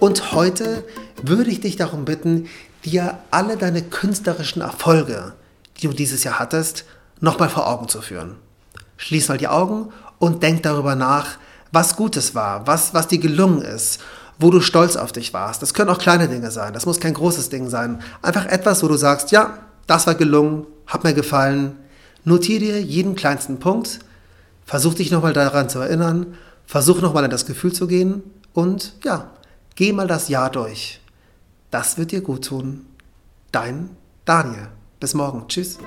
Und heute würde ich dich darum bitten, dir alle deine künstlerischen Erfolge, die du dieses Jahr hattest, nochmal vor Augen zu führen. Schließ mal die Augen und denk darüber nach, was Gutes war, was, was dir gelungen ist, wo du stolz auf dich warst. Das können auch kleine Dinge sein, das muss kein großes Ding sein. Einfach etwas, wo du sagst, ja, das war gelungen, hat mir gefallen. Notiere dir jeden kleinsten Punkt, versuch dich nochmal daran zu erinnern, versuch nochmal in das Gefühl zu gehen und ja, geh mal das Jahr durch. Das wird dir gut tun. Dein Daniel. Bis morgen. Tschüss.